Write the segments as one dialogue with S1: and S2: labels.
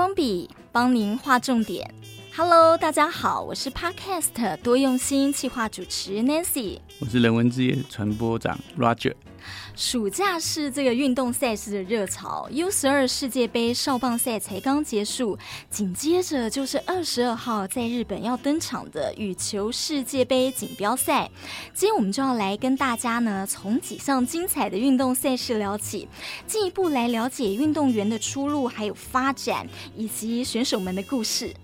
S1: 光笔帮您画重点。Hello，大家好，我是 Podcast 多用心企划主持 Nancy，
S2: 我是人文之夜传播长 Roger。
S1: 暑假是这个运动赛事的热潮，U 十二世界杯少棒赛才刚结束，紧接着就是二十二号在日本要登场的羽球世界杯锦标赛。今天我们就要来跟大家呢，从几项精彩的运动赛事聊起，进一步来了解运动员的出路，还有发展，以及选手们的故事。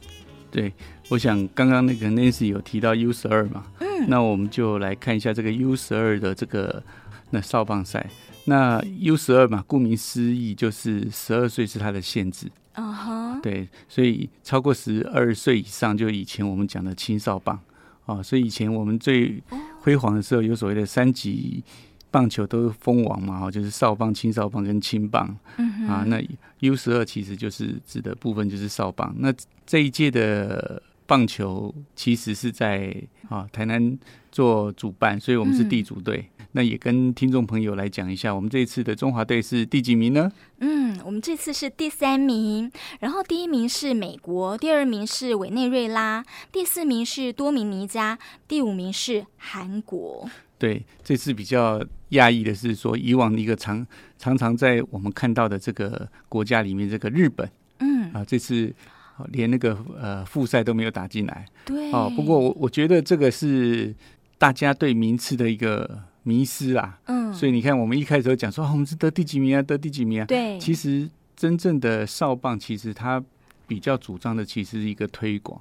S2: 对，我想刚刚那个 Nancy 有提到 U 十二嘛，嗯，那我们就来看一下这个 U 十二的这个。那少棒赛，那 U 十二嘛，顾名思义就是十二岁是它的限制。啊哈，对，所以超过十二岁以上，就以前我们讲的青少棒啊。所以以前我们最辉煌的时候，有所谓的三级棒球都封王嘛，就是少棒、青少棒跟青棒。啊，那 U 十二其实就是指的部分就是少棒。那这一届的棒球其实是在啊台南做主办，所以我们是地主队。那也跟听众朋友来讲一下，我们这一次的中华队是第几名呢？
S1: 嗯，我们这次是第三名，然后第一名是美国，第二名是委内瑞拉，第四名是多米尼加，第五名是韩国。
S2: 对，这次比较讶异的是说，以往一个常常常在我们看到的这个国家里面，这个日本，嗯啊，这次连那个呃复赛都没有打进来。
S1: 对哦，
S2: 不过我我觉得这个是大家对名次的一个。迷失啦，嗯，所以你看，我们一开始都讲说，我们是得第几名啊，得第几名啊。
S1: 对，
S2: 其实真正的少棒，其实他比较主张的，其实是一个推广。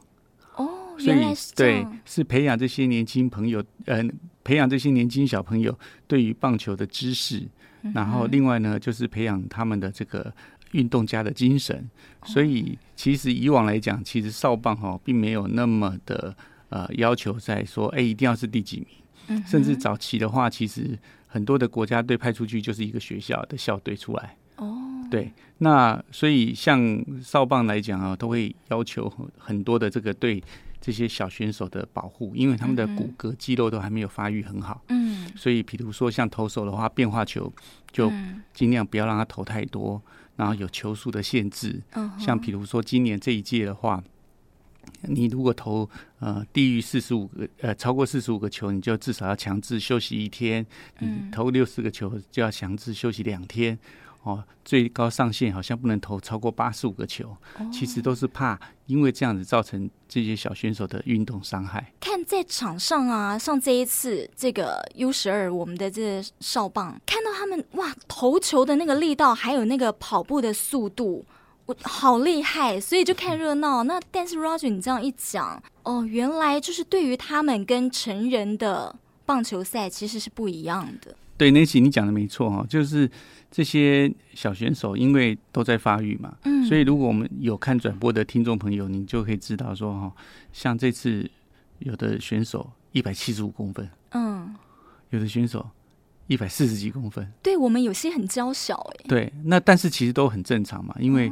S1: 哦，所以。
S2: 对，是培养这些年轻朋友，嗯、呃，培养这些年轻小朋友对于棒球的知识，嗯、然后另外呢，就是培养他们的这个运动家的精神。哦、所以，其实以往来讲，其实少棒哈，并没有那么的呃要求在说，哎，一定要是第几名。甚至早期的话，其实很多的国家队派出去就是一个学校的校队出来。哦，对，那所以像少棒来讲啊，都会要求很多的这个对这些小选手的保护，因为他们的骨骼肌肉都还没有发育很好。嗯，所以比如说像投手的话，变化球就尽量不要让他投太多，然后有球数的限制。像比如说今年这一届的话。你如果投呃低于四十五个呃超过四十五个球，你就至少要强制休息一天。你，投六十个球就要强制休息两天。哦，最高上限好像不能投超过八十五个球。哦，其实都是怕因为这样子造成这些小选手的运动伤害。
S1: 看在场上啊，像这一次这个 U 十二我们的这个少棒，看到他们哇投球的那个力道，还有那个跑步的速度。我好厉害，所以就看热闹。那但是 Roger，你这样一讲，哦，原来就是对于他们跟成人的棒球赛其实是不一样的。
S2: 对，Nancy，你讲的没错哈，就是这些小选手因为都在发育嘛，嗯，所以如果我们有看转播的听众朋友，你就可以知道说哈，像这次有的选手一百七十五公分，嗯，有的选手。一百四十几公分，
S1: 对我们有些很娇小哎。
S2: 对，那但是其实都很正常嘛，因为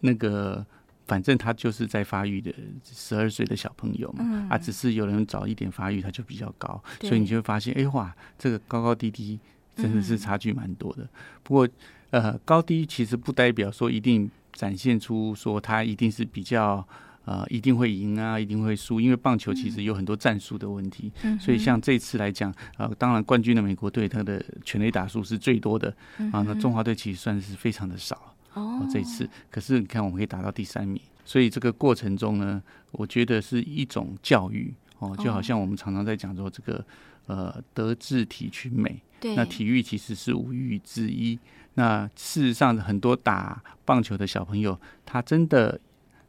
S2: 那个反正他就是在发育的十二岁的小朋友嘛，嗯、啊，只是有人早一点发育，他就比较高，所以你就会发现，哎、欸、哇，这个高高低低真的是差距蛮多的。嗯、不过呃，高低其实不代表说一定展现出说他一定是比较。呃，一定会赢啊，一定会输，因为棒球其实有很多战术的问题，嗯、所以像这次来讲，呃，当然冠军的美国队，他的全垒打数是最多的，嗯、啊，那中华队其实算是非常的少哦、呃。这一次，可是你看，我们可以打到第三名，所以这个过程中呢，我觉得是一种教育哦、呃，就好像我们常常在讲说这个呃，德智体群美，对，那体育其实是五育之一。那事实上，很多打棒球的小朋友，他真的。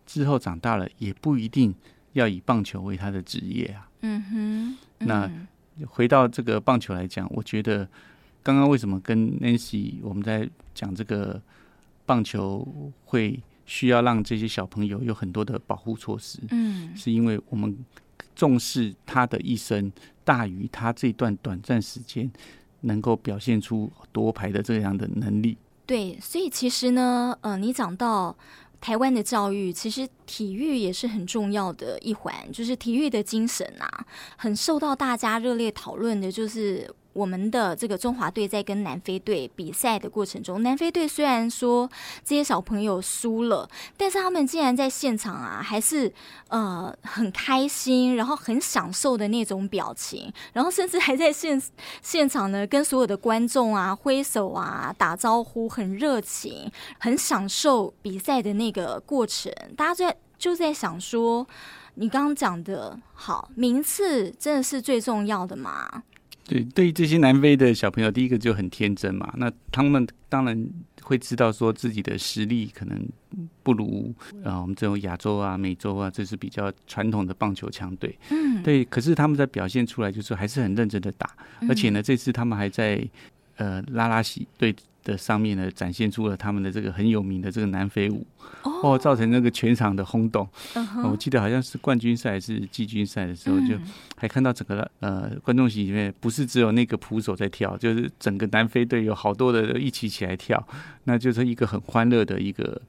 S2: 之后长大了也不一定要以棒球为他的职业啊。嗯哼。嗯，那回到这个棒球来讲，我觉得刚刚为什么跟 Nancy 我们在讲这个棒球会需要让这些小朋友有很多的保护措施？嗯，是因为我们重视他的一生大于他这段短暂时间能够表现出多牌的这样的能力。
S1: 对，所以其实呢，呃，你讲到。台湾的教育其实体育也是很重要的一环，就是体育的精神啊，很受到大家热烈讨论的，就是我们的这个中华队在跟南非队比赛的过程中，南非队虽然说这些小朋友输了，但是他们竟然在现场啊，还是呃很开心，然后很享受的那种表情，然后甚至还在现现场呢跟所有的观众啊挥手啊打招呼，很热情，很享受比赛的那个过程。大家在就在想说，你刚刚讲的好，名次真的是最重要的吗？
S2: 对，对于这些南非的小朋友，第一个就很天真嘛。那他们当然会知道说自己的实力可能不如啊我们这种亚洲啊、美洲啊，这是比较传统的棒球强队。嗯，对。可是他们在表现出来，就是还是很认真的打。而且呢，这次他们还在呃拉拉喜队的上面呢，展现出了他们的这个很有名的这个南非舞哦，造成那个全场的轰动。我记得好像是冠军赛还是季军赛的时候，就还看到整个呃观众席里面不是只有那个鼓手在跳，就是整个南非队有好多的一起起来跳，那就是一个很欢乐的一个。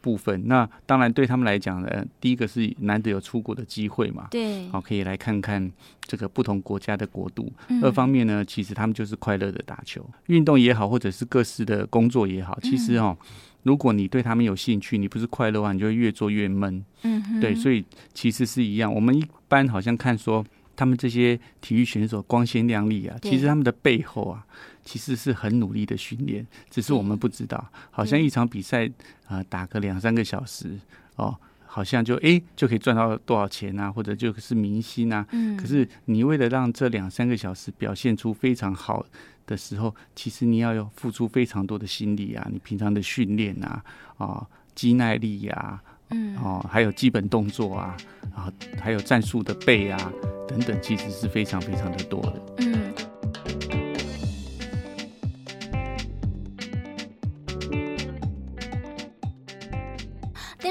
S2: 部分，那当然对他们来讲呢，第一个是难得有出国的机会嘛，
S1: 对，
S2: 好可以来看看这个不同国家的国度。嗯、二方面呢，其实他们就是快乐的打球，运动也好，或者是各式的工作也好，其实哦，嗯、如果你对他们有兴趣，你不是快乐的话，你就会越做越闷。嗯，对，所以其实是一样。我们一般好像看说他们这些体育选手光鲜亮丽啊，其实他们的背后啊。其实是很努力的训练，只是我们不知道。好像一场比赛啊、呃，打个两三个小时哦，好像就哎就可以赚到多少钱啊，或者就是明星啊。嗯。可是你为了让这两三个小时表现出非常好的时候，其实你要有付出非常多的心力啊，你平常的训练啊，啊，肌耐力呀、啊，嗯，哦，还有基本动作啊，啊，还有战术的背啊等等，其实是非常非常的多的。嗯。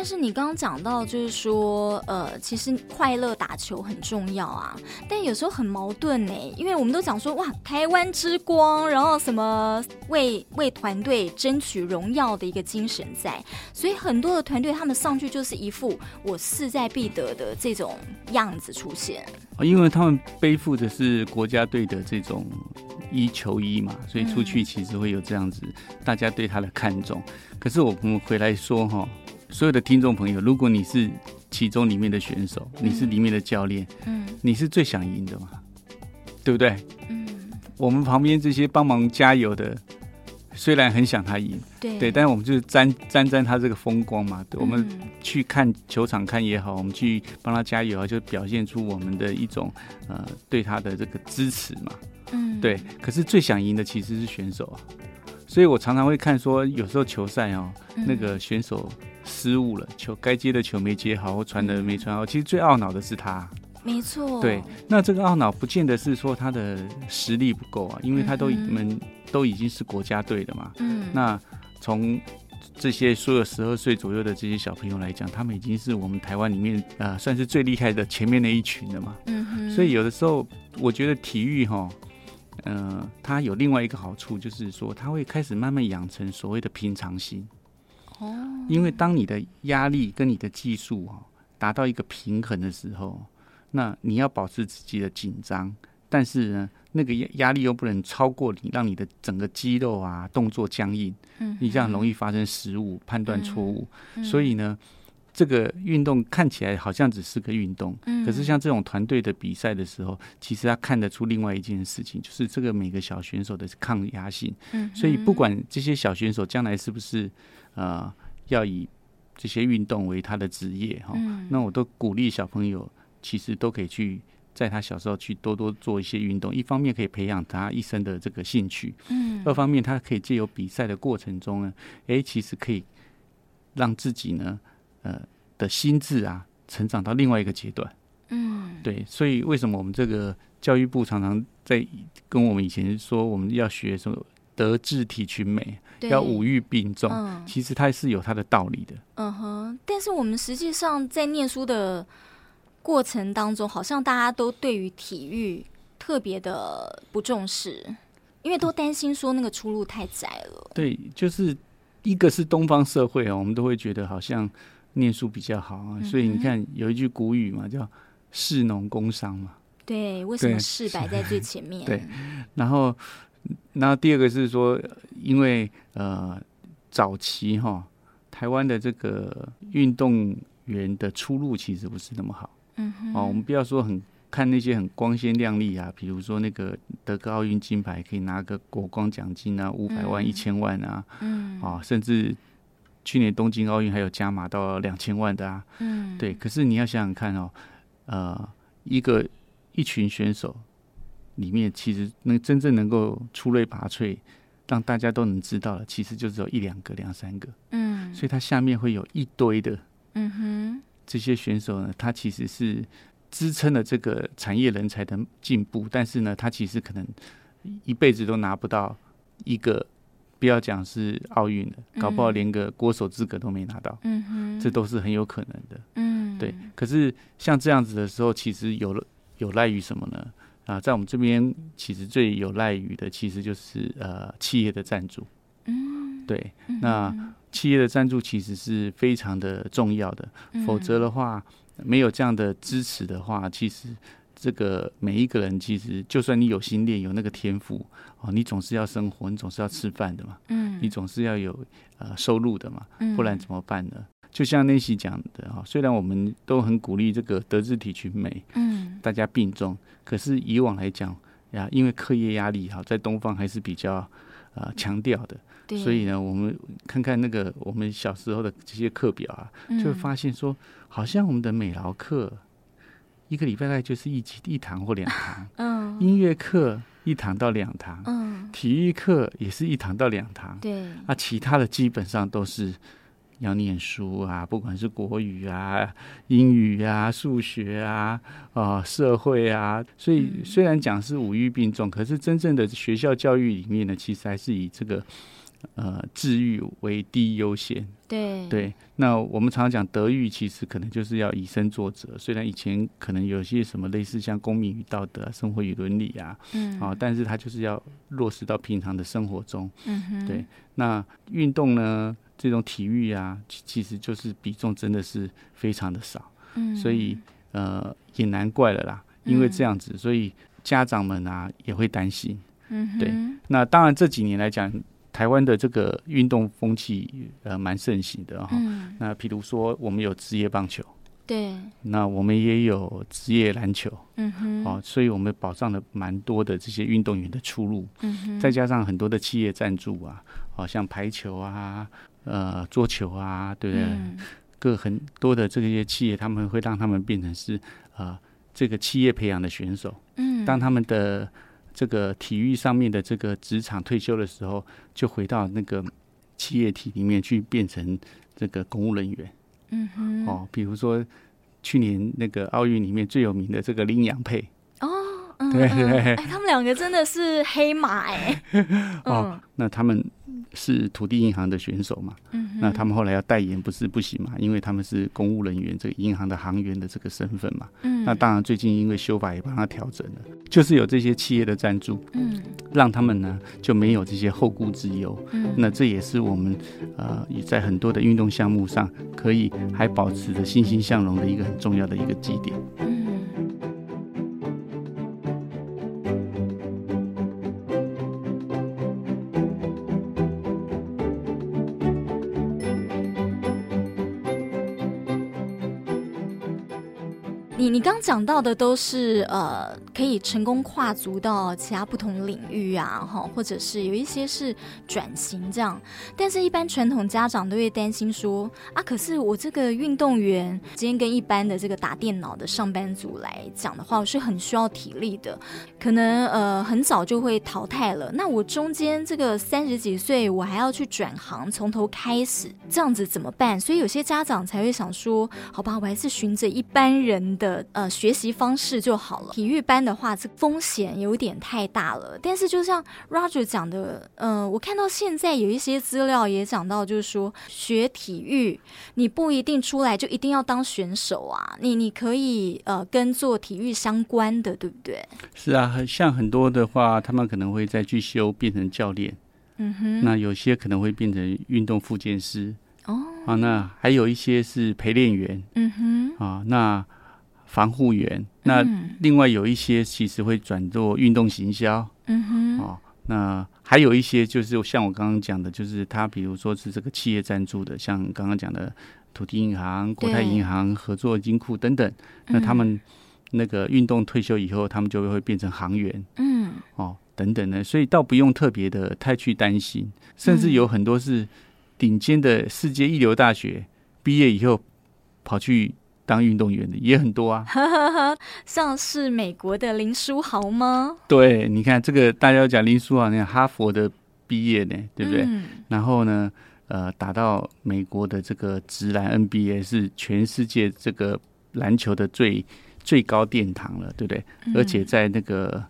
S1: 是你刚刚讲到，就是说，呃，其实快乐打球很重要啊，但有时候很矛盾呢，因为我们都讲说，哇，台湾之光，然后什么为为团队争取荣耀的一个精神在，所以很多的团队他们上去就是一副我势在必得的这种样子出现。
S2: 因为他们背负的是国家队的这种一球衣嘛，所以出去其实会有这样子大家对他的看重。可是我们回来说哈。所有的听众朋友，如果你是其中里面的选手，你是里面的教练，嗯，你是最想赢的嘛？对不对？嗯，我们旁边这些帮忙加油的，虽然很想他赢，对对，但是我们就是沾沾沾他这个风光嘛。对，我们去看球场看也好，我们去帮他加油啊，就表现出我们的一种呃对他的这个支持嘛。嗯，对。可是最想赢的其实是选手啊，所以我常常会看说，有时候球赛哦，那个选手。失误了，球该接的球没接好，或传的没传好。其实最懊恼的是他，
S1: 没错。
S2: 对，那这个懊恼不见得是说他的实力不够啊，因为他都你们、嗯、都已经是国家队的嘛。嗯。那从这些所有十二岁左右的这些小朋友来讲，他们已经是我们台湾里面啊、呃，算是最厉害的前面那一群了嘛。嗯哼。所以有的时候，我觉得体育哈，嗯、呃，它有另外一个好处，就是说他会开始慢慢养成所谓的平常心。哦，因为当你的压力跟你的技术哈达到一个平衡的时候，那你要保持自己的紧张，但是呢，那个压压力又不能超过你，让你的整个肌肉啊动作僵硬，嗯，你这样容易发生失误、判断错误。嗯，所以呢，这个运动看起来好像只是个运动，嗯，可是像这种团队的比赛的时候，其实他看得出另外一件事情，就是这个每个小选手的抗压性。嗯，所以不管这些小选手将来是不是。呃，要以这些运动为他的职业哈，嗯、那我都鼓励小朋友，其实都可以去在他小时候去多多做一些运动。一方面可以培养他一生的这个兴趣，嗯，二方面他可以借由比赛的过程中呢，哎、欸，其实可以让自己呢，呃，的心智啊，成长到另外一个阶段，嗯，对。所以为什么我们这个教育部常常在跟我们以前说我们要学什么？德智体群美，要五育并重，嗯、其实它是有它的道理的。
S1: 嗯哼，但是我们实际上在念书的过程当中，好像大家都对于体育特别的不重视，因为都担心说那个出路太窄了。
S2: 对，就是一个是东方社会啊，我们都会觉得好像念书比较好啊，嗯、所以你看有一句古语嘛，叫“士农工商”嘛。
S1: 对，为什么事摆在最前面？
S2: 对，然后，然后第二个是说，因为呃，早期哈，台湾的这个运动员的出路其实不是那么好。嗯哼。哦，我们不要说很看那些很光鲜亮丽啊，比如说那个得个奥运金牌可以拿个国光奖金啊，五百万、一千万啊，嗯，啊，甚至去年东京奥运还有加码到两千万的啊，嗯，对。可是你要想想看哦，呃，一个。一群选手里面，其实能真正能够出类拔萃，让大家都能知道的，其实就只有一两个、两三个。嗯，所以他下面会有一堆的，嗯哼，这些选手呢，他其实是支撑了这个产业人才的进步，但是呢，他其实可能一辈子都拿不到一个，不要讲是奥运的，搞不好连个国手资格都没拿到。嗯哼，这都是很有可能的。嗯，对。可是像这样子的时候，其实有了。有赖于什么呢？啊，在我们这边，其实最有赖于的，其实就是呃企业的赞助。嗯，对，那企业的赞助其实是非常的重要的，否则的话，没有这样的支持的话，其实这个每一个人，其实就算你有心练，有那个天赋，哦，你总是要生活，你总是要吃饭的嘛，嗯，你总是要有呃收入的嘛，不然怎么办呢？就像那些讲的哈，虽然我们都很鼓励这个德智体群美，嗯，大家并重，可是以往来讲呀，因为课业压力哈，在东方还是比较呃强调的，对。所以呢，我们看看那个我们小时候的这些课表啊，就会发现说，好像我们的美劳课一个礼拜大概就是一节一堂或两堂，嗯，音乐课一堂到两堂，嗯，体育课也是一堂到两堂，对，啊，其他的基本上都是。要念书啊，不管是国语啊、英语啊、数学啊、啊、呃、社会啊，所以虽然讲是五育并重，可是真正的学校教育里面呢，其实还是以这个呃智育为第一优先。对对，那我们常常讲德育，其实可能就是要以身作则。虽然以前可能有些什么类似像公民与道德、生活与伦理啊，嗯，啊，但是它就是要落实到平常的生活中。嗯哼，对，那运动呢？这种体育啊，其实就是比重真的是非常的少，嗯，所以呃也难怪了啦，因为这样子，所以家长们啊也会担心，嗯，对。那当然这几年来讲，台湾的这个运动风气呃蛮盛行的哈，嗯，那譬如说我们有职业棒球。对，那我们也有职业篮球，嗯哼，哦，所以我们保障了蛮多的这些运动员的出路，嗯哼，再加上很多的企业赞助啊，好像排球啊，呃，桌球啊，对不对？嗯、各很多的这些企业，他们会让他们变成是呃这个企业培养的选手，嗯，当他们的这个体育上面的这个职场退休的时候，就回到那个企业体里面去变成这个公务人员。嗯哼，哦，比如说去年那个奥运里面最有名的这个林洋配。哦，嗯、对。哎，
S1: 他们两个真的是黑马哎，
S2: 哦，嗯、那他们。是土地银行的选手嘛？嗯，那他们后来要代言不是不行嘛？因为他们是公务人员，这个银行的行员的这个身份嘛。嗯，那当然最近因为修法也帮他调整了，就是有这些企业的赞助，嗯，让他们呢就没有这些后顾之忧。嗯，那这也是我们呃也在很多的运动项目上可以还保持着欣欣向荣的一个很重要的一个基点。嗯。
S1: 你刚讲到的都是呃，可以成功跨足到其他不同领域啊，哈，或者是有一些是转型这样。但是，一般传统家长都会担心说啊，可是我这个运动员今天跟一般的这个打电脑的上班族来讲的话，我是很需要体力的，可能呃很早就会淘汰了。那我中间这个三十几岁，我还要去转行，从头开始，这样子怎么办？所以有些家长才会想说，好吧，我还是循着一般人的。呃，学习方式就好了。体育班的话，这风险有点太大了。但是，就像 Roger 讲的，呃，我看到现在有一些资料也讲到，就是说学体育，你不一定出来就一定要当选手啊。你你可以呃跟做体育相关的，对不对？
S2: 是啊，很像很多的话，他们可能会再去修变成教练。嗯哼。那有些可能会变成运动复健师。哦。啊，那还有一些是陪练员。嗯哼。啊，那。防护员。那另外有一些其实会转做运动行销。
S1: 嗯哼。
S2: 哦，那还有一些就是像我刚刚讲的，就是他比如说是这个企业赞助的，像刚刚讲的土地银行、国泰银行合作金库等等。那他们那个运动退休以后，他们就会变成行员。
S1: 嗯。
S2: 哦，等等的，所以倒不用特别的太去担心，甚至有很多是顶尖的世界一流大学毕业以后跑去。当运动员的也很多啊，
S1: 像是美国的林书豪吗？
S2: 对，你看这个大家都讲林书豪，你看哈佛的毕业呢，对不对？
S1: 嗯、
S2: 然后呢，呃，打到美国的这个直篮 NBA 是全世界这个篮球的最最高殿堂了，对不对？
S1: 嗯、
S2: 而且在那个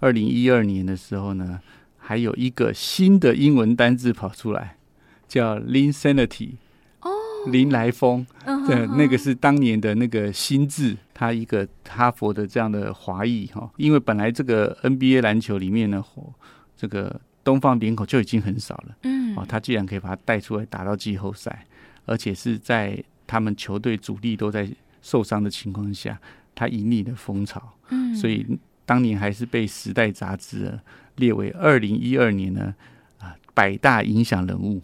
S2: 二零一二年的时候呢，还有一个新的英文单字跑出来，叫 Linsanity 哦。林来疯，对，那个是当年的那个新智，他一个哈佛的这样的华裔哈，因为本来这个 NBA 篮球里面呢，这个东方脸孔就已经很少了，
S1: 嗯，
S2: 哦，他居然可以把他带出来打到季后赛，而且是在他们球队主力都在受伤的情况下，他引领的风潮，
S1: 嗯，
S2: 所以当年还是被《时代》杂志列为二零一二年呢啊百大影响人物。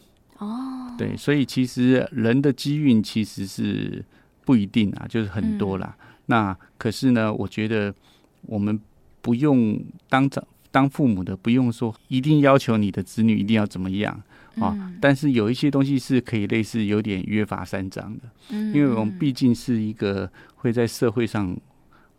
S1: 哦，
S2: 对，所以其实人的机运其实是不一定啊，就是很多啦。嗯、那可是呢，我觉得我们不用当长当父母的，不用说一定要求你的子女一定要怎么样啊。
S1: 嗯、
S2: 但是有一些东西是可以类似有点约法三章的，
S1: 嗯，
S2: 因为我们毕竟是一个会在社会上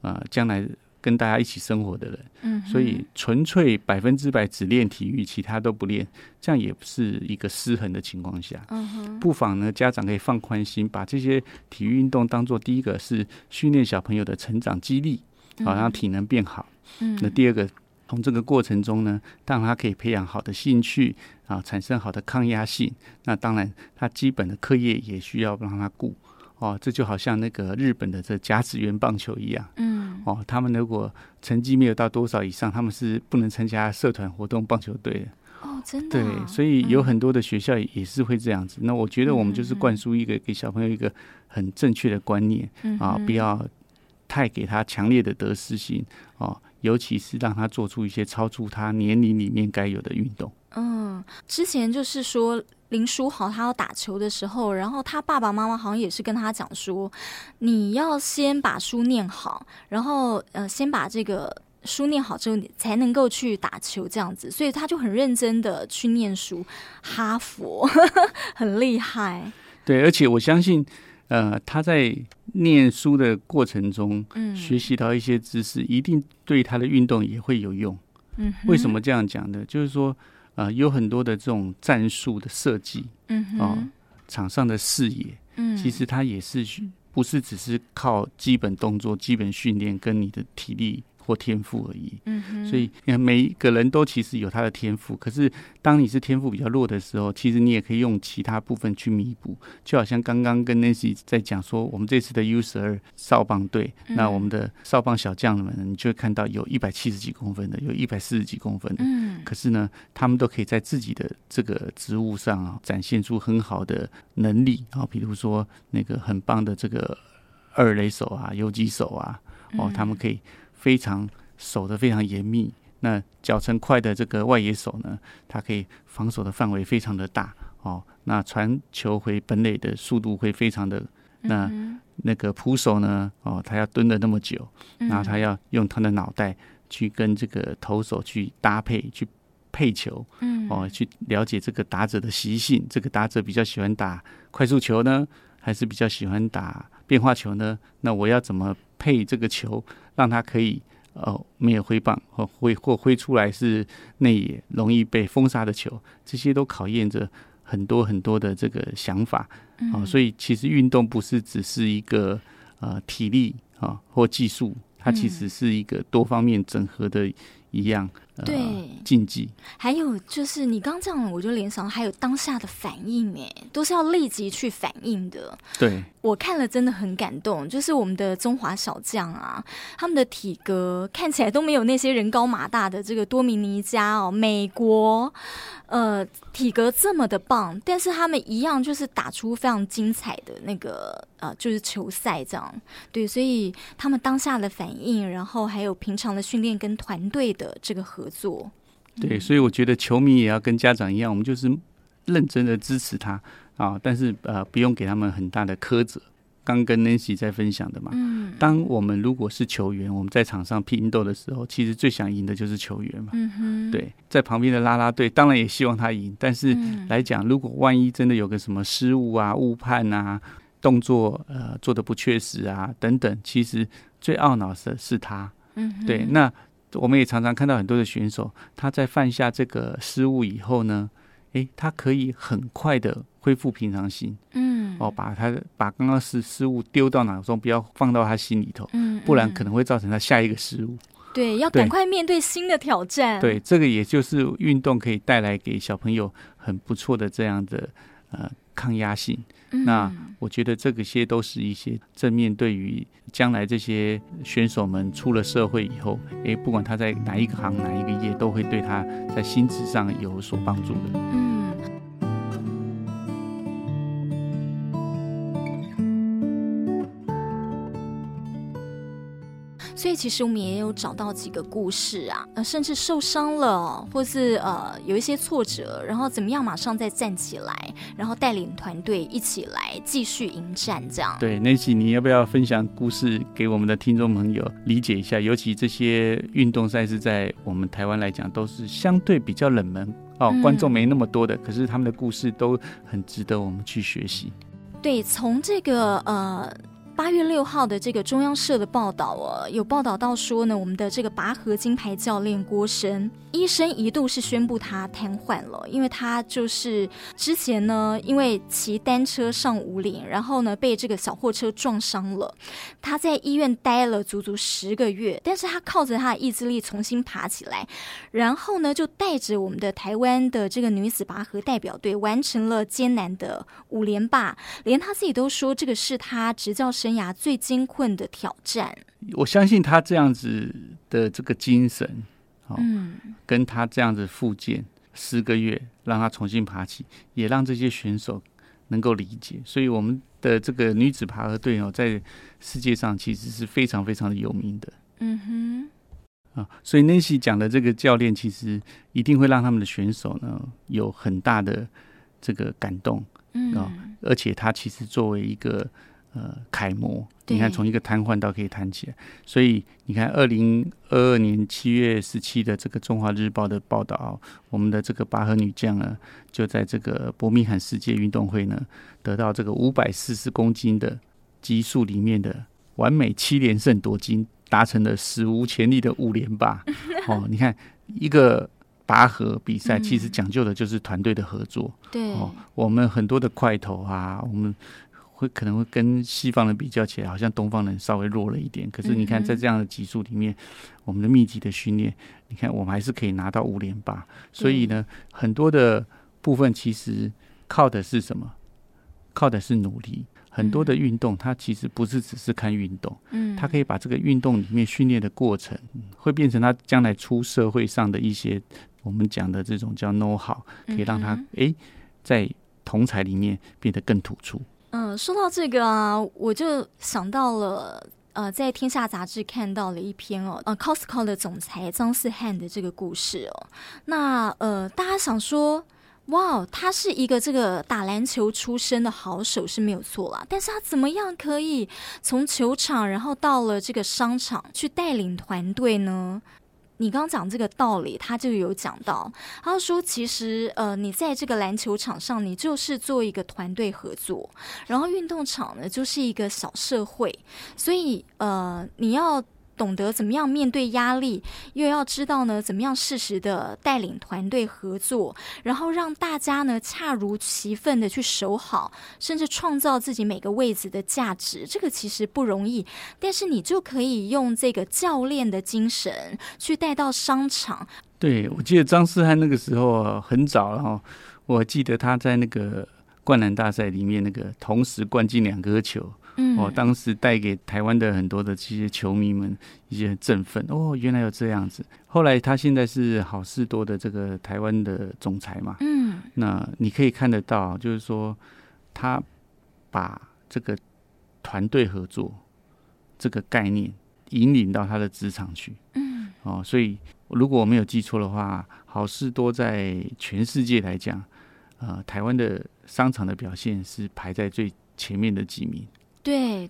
S2: 啊、呃、将来。跟大家一起生活的人，
S1: 嗯，
S2: 所以纯粹百分之百只练体育，其他都不练，这样也不是一个失衡的情况下，
S1: 嗯哼，
S2: 不妨呢，家长可以放宽心，把这些体育运动当做第一个是训练小朋友的成长激励，好让体能变好，
S1: 嗯，
S2: 那第二个从这个过程中呢，让他可以培养好的兴趣啊，产生好的抗压性，那当然他基本的课业也需要让他顾。哦，这就好像那个日本的这甲子园棒球一样，
S1: 嗯，
S2: 哦，他们如果成绩没有到多少以上，他们是不能参加社团活动棒球队的。
S1: 哦，真的、啊。
S2: 对，所以有很多的学校也是会这样子。嗯、那我觉得我们就是灌输一个给小朋友一个很正确的观念、
S1: 嗯、
S2: 啊，不要太给他强烈的得失心哦，尤其是让他做出一些超出他年龄里面该有的运动。
S1: 嗯，之前就是说。林书豪他要打球的时候，然后他爸爸妈妈好像也是跟他讲说，你要先把书念好，然后呃，先把这个书念好之后，你才能够去打球这样子。所以他就很认真的去念书，哈佛 很厉害。
S2: 对，而且我相信，呃，他在念书的过程中，
S1: 嗯，
S2: 学习到一些知识，一定对他的运动也会有用。
S1: 嗯，
S2: 为什么这样讲呢？就是说。啊、呃，有很多的这种战术的设计，
S1: 嗯哼，
S2: 哦，场上的视野，
S1: 嗯，
S2: 其实它也是不是只是靠基本动作、基本训练跟你的体力。或天赋而已，
S1: 嗯哼，
S2: 所以每一个人都其实有他的天赋，可是当你是天赋比较弱的时候，其实你也可以用其他部分去弥补。就好像刚刚跟 Nancy 在讲说，我们这次的 U 十二少棒队，
S1: 嗯、
S2: 那我们的少棒小将们，你就会看到有一百七十几公分的，有一百四十几公分的，
S1: 嗯，
S2: 可是呢，他们都可以在自己的这个职务上啊，展现出很好的能力。啊，比如说那个很棒的这个二垒手啊，游击手啊，哦，他们可以。非常守得非常严密，那脚程快的这个外野手呢，他可以防守的范围非常的大哦。那传球回本垒的速度会非常的，那、
S1: 嗯、
S2: 那个捕手呢，哦，他要蹲了那么久，然后他要用他的脑袋去跟这个投手去搭配去配球，
S1: 嗯，
S2: 哦，去了解这个打者的习性，这个打者比较喜欢打快速球呢，还是比较喜欢打变化球呢？那我要怎么配这个球？让它可以呃没有挥棒或挥或挥出来是内野容易被封杀的球，这些都考验着很多很多的这个想法啊、呃。所以其实运动不是只是一个呃体力啊、呃、或技术，它其实是一个多方面整合的一样
S1: 对
S2: 竞技。
S1: 还有就是你刚这样，我就联想还有当下的反应，哎，都是要立即去反应的。
S2: 对，
S1: 我看了真的很感动，就是我们的中华小将啊，他们的体格看起来都没有那些人高马大的这个多米尼加哦，美国。呃，体格这么的棒，但是他们一样就是打出非常精彩的那个呃，就是球赛这样。对，所以他们当下的反应，然后还有平常的训练跟团队的这个合作。
S2: 对，所以我觉得球迷也要跟家长一样，我们就是认真的支持他啊，但是呃，不用给他们很大的苛责。刚跟 Nancy 在分享的嘛，嗯，当我们如果是球员，我们在场上拼斗的时候，其实最想赢的就是球员嘛，嗯哼，对，在旁边的啦啦队当然也希望他赢，但是来讲，如果万一真的有个什么失误啊、误判啊、动作呃做的不确实啊等等，其实最懊恼的是他，嗯，对，那我们也常常看到很多的选手，他在犯下这个失误以后呢，诶，他可以很快的恢复平常心，嗯，哦，把他把刚刚失失误丢到脑中，不要放到他心里头，嗯，不然可能会造成他下一个失误。
S1: 对，要赶快面对新的挑战。
S2: 对，这个也就是运动可以带来给小朋友很不错的这样的呃抗压性。嗯。那我觉得这个些都是一些正面，对于将来这些选手们出了社会以后，诶，不管他在哪一个行哪一个业，都会对他在心智上有所帮助的。嗯。
S1: 所以其实我们也有找到几个故事啊，呃，甚至受伤了，或是呃有一些挫折，然后怎么样马上再站起来，然后带领团队一起来继续迎战，这样。
S2: 对，Nancy，你要不要分享故事给我们的听众朋友理解一下？尤其这些运动赛事在我们台湾来讲都是相对比较冷门哦，观众没那么多的，可是他们的故事都很值得我们去学习。
S1: 对，从这个呃。八月六号的这个中央社的报道哦，有报道到说呢，我们的这个拔河金牌教练郭生，医生一度是宣布他瘫痪了，因为他就是之前呢，因为骑单车上五岭，然后呢被这个小货车撞伤了，他在医院待了足足十个月，但是他靠着他的意志力重新爬起来，然后呢就带着我们的台湾的这个女子拔河代表队完成了艰难的五连霸，连他自己都说这个是他执教生涯最艰困的挑战，
S2: 我相信他这样子的这个精神，嗯，跟他这样子复健十个月，让他重新爬起，也让这些选手能够理解。所以我们的这个女子爬河队哦，在世界上其实是非常非常的有名的。嗯哼，啊，所以 Nancy 讲的这个教练，其实一定会让他们的选手呢有很大的这个感动，啊，而且他其实作为一个。呃，楷模，你看从一个瘫痪到可以弹起来，所以你看二零二二年七月十七的这个《中华日报》的报道，我们的这个拔河女将呢，就在这个伯明翰世界运动会呢，得到这个五百四十公斤的级数里面的完美七连胜夺金，达成了史无前例的五连霸。哦，你看一个拔河比赛，其实讲究的就是团队的合作。对、嗯，哦，我们很多的块头啊，我们。会可能会跟西方人比较起来，好像东方人稍微弱了一点。可是你看，在这样的级数里面，我们的密集的训练，你看我们还是可以拿到五连霸。所以呢，很多的部分其实靠的是什么？靠的是努力。很多的运动，它其实不是只是看运动，嗯，它可以把这个运动里面训练的过程，会变成他将来出社会上的一些我们讲的这种叫 know how，可以让他诶在同才里面变得更突出。
S1: 嗯，说到这个啊，我就想到了，呃，在天下杂志看到了一篇哦，呃，Costco 的总裁张思翰的这个故事哦。那呃，大家想说，哇，他是一个这个打篮球出身的好手是没有错啦，但是他怎么样可以从球场，然后到了这个商场去带领团队呢？你刚讲这个道理，他就有讲到，他说其实呃，你在这个篮球场上，你就是做一个团队合作，然后运动场呢就是一个小社会，所以呃，你要。懂得怎么样面对压力，又要知道呢怎么样适时的带领团队合作，然后让大家呢恰如其分的去守好，甚至创造自己每个位置的价值。这个其实不容易，但是你就可以用这个教练的精神去带到商场，
S2: 对，我记得张思翰那个时候很早了哈，我记得他在那个灌篮大赛里面那个同时灌进两颗球。嗯，哦，当时带给台湾的很多的这些球迷们一些振奋哦，原来有这样子。后来他现在是好事多的这个台湾的总裁嘛，嗯，那你可以看得到，就是说他把这个团队合作这个概念引领到他的职场去，嗯，哦，所以如果我没有记错的话，好事多在全世界来讲，呃，台湾的商场的表现是排在最前面的几名。
S1: 对，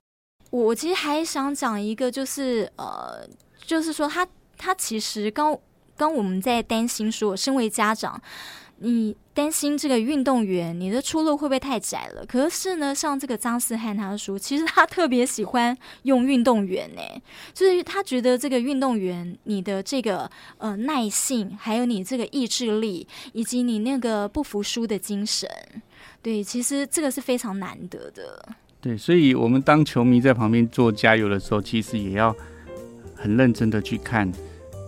S1: 我其实还想讲一个，就是呃，就是说他他其实刚刚我们在担心说，身为家长，你担心这个运动员你的出路会不会太窄了？可是呢，像这个张思翰他说，其实他特别喜欢用运动员呢，就是他觉得这个运动员你的这个呃耐性，还有你这个意志力，以及你那个不服输的精神，对，其实这个是非常难得的。
S2: 对，所以，我们当球迷在旁边做加油的时候，其实也要很认真的去看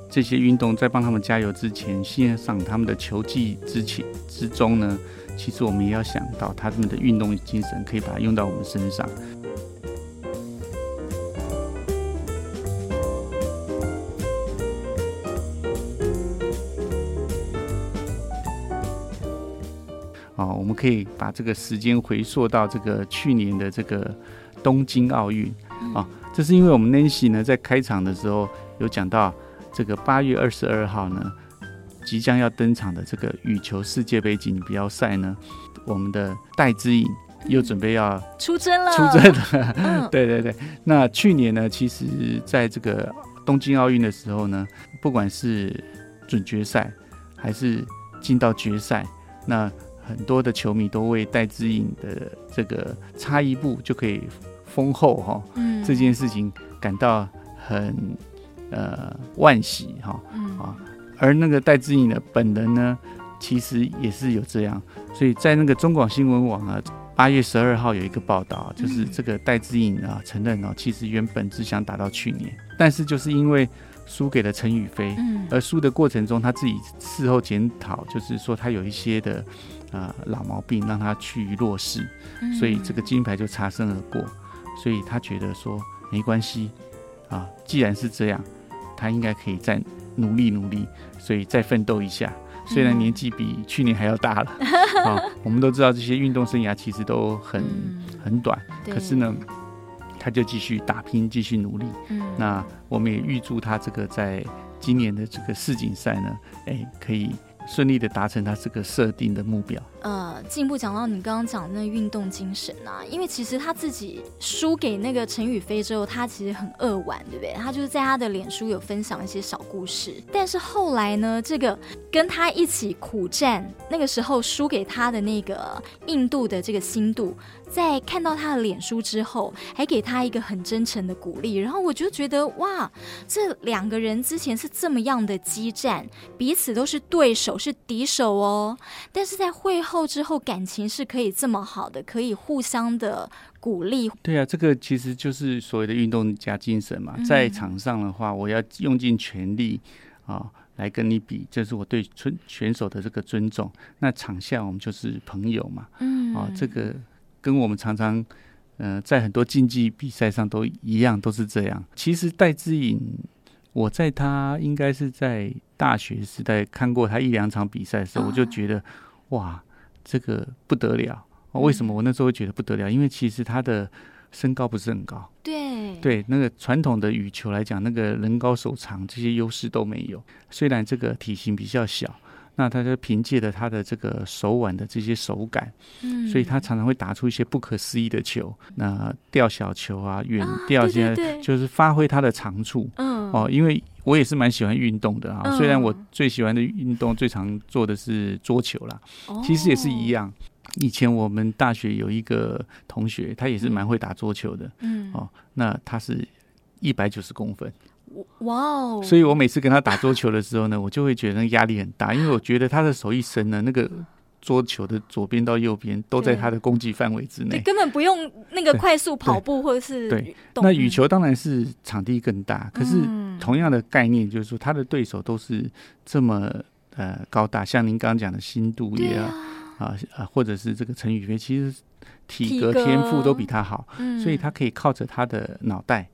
S2: 这些运动，在帮他们加油之前，欣赏他们的球技之前之中呢，其实我们也要想到他们的运动精神，可以把它用到我们身上。可以把这个时间回溯到这个去年的这个东京奥运。啊，这是因为我们 Nancy 呢在开场的时候有讲到这个八月二十二号呢即将要登场的这个羽球世界杯锦标赛呢，我们的戴资颖又准备要
S1: 出征了，
S2: 出征了。对对对，那去年呢，其实在这个东京奥运的时候呢，不管是准决赛还是进到决赛，那很多的球迷都为戴资颖的这个差一步就可以封后哈，嗯，这件事情感到很呃惋惜哈，啊，而那个戴资颖的本人呢，其实也是有这样，所以在那个中广新闻网啊，八月十二号有一个报道，就是这个戴资颖啊承认哦，其实原本只想打到去年，但是就是因为输给了陈宇飞，嗯，而输的过程中他自己事后检讨，就是说他有一些的。啊、呃，老毛病让他趋于弱势，所以这个金牌就擦身而过。所以他觉得说没关系啊，既然是这样，他应该可以再努力努力，所以再奋斗一下。虽然年纪比去年还要大了，啊，我们都知道这些运动生涯其实都很很短，可是呢，他就继续打拼，继续努力。那我们也预祝他这个在今年的这个世锦赛呢，哎，可以。顺利的达成他这个设定的目标。
S1: 呃，进一步讲到你刚刚讲的那运动精神啊，因为其实他自己输给那个陈雨菲之后，他其实很扼腕，对不对？他就是在他的脸书有分享一些小故事。但是后来呢，这个跟他一起苦战，那个时候输给他的那个印度的这个新度。在看到他的脸书之后，还给他一个很真诚的鼓励，然后我就觉得哇，这两个人之前是这么样的激战，彼此都是对手，是敌手哦。但是在会后之后，感情是可以这么好的，可以互相的鼓励。
S2: 对啊，这个其实就是所谓的运动家精神嘛。在场上的话，我要用尽全力啊来跟你比，这是我对选选手的这个尊重。那场下我们就是朋友嘛，嗯，啊这个。跟我们常常，呃，在很多竞技比赛上都一样，都是这样。其实戴资颖，我在他应该是在大学时代看过他一两场比赛的时候，我就觉得，哇，这个不得了。为什么我那时候会觉得不得了？因为其实他的身高不是很高，
S1: 对
S2: 对，那个传统的羽球来讲，那个人高手长这些优势都没有。虽然这个体型比较小。那他就凭借着他的这个手腕的这些手感，嗯，所以他常常会打出一些不可思议的球，那吊小球啊，远吊，现在就是发挥他的长处，嗯，哦，因为我也是蛮喜欢运动的啊，虽然我最喜欢的运动最常做的是桌球啦，其实也是一样。以前我们大学有一个同学，他也是蛮会打桌球的，嗯，哦，那他是一百九十公分。
S1: 哇哦！
S2: 所以我每次跟他打桌球的时候呢，我就会觉得压力很大，因为我觉得他的手一伸呢，那个桌球的左边到右边都在他的攻击范围之内，
S1: 根本不用那个快速跑步或者是
S2: 对。那羽球当然是场地更大，可是同样的概念就是说，他的对手都是这么呃高大，像您刚刚讲的新度也啊啊啊，或者是这个陈宇飞，其实体格天赋都比他好，所以他可以靠着他的脑袋。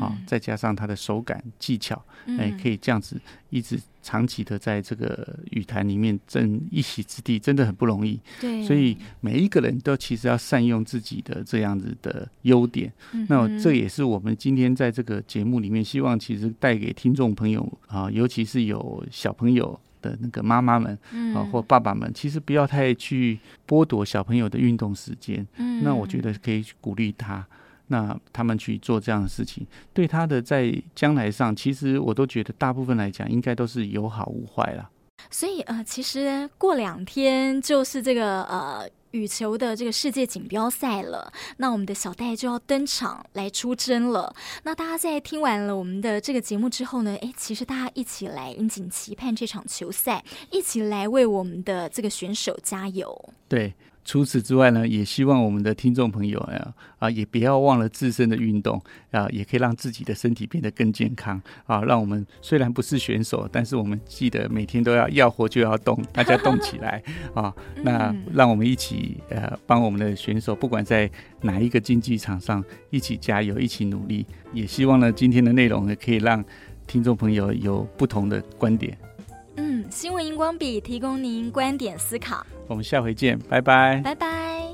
S2: 啊，再加上他的手感技巧，哎，可以这样子一直长期的在这个羽坛里面争一席之地，真的很不容易。
S1: 对，
S2: 所以每一个人都其实要善用自己的这样子的优点。那这也是我们今天在这个节目里面，希望其实带给听众朋友啊，尤其是有小朋友的那个妈妈们啊，或爸爸们，其实不要太去剥夺小朋友的运动时间。那我觉得可以鼓励他。那他们去做这样的事情，对他的在将来上，其实我都觉得大部分来讲，应该都是有好无坏了。
S1: 所以呃，其实过两天就是这个呃羽球的这个世界锦标赛了，那我们的小戴就要登场来出征了。那大家在听完了我们的这个节目之后呢，哎，其实大家一起来引颈期盼这场球赛，一起来为我们的这个选手加油。
S2: 对。除此之外呢，也希望我们的听众朋友啊啊，也不要忘了自身的运动啊，也可以让自己的身体变得更健康啊。让我们虽然不是选手，但是我们记得每天都要要活就要动，大家动起来啊。那让我们一起呃，帮我们的选手，不管在哪一个竞技场上，一起加油，一起努力。也希望呢，今天的内容呢，可以让听众朋友有不同的观点。
S1: 嗯新闻荧光笔提供您观点思考。
S2: 我们下回见拜拜。
S1: 拜拜。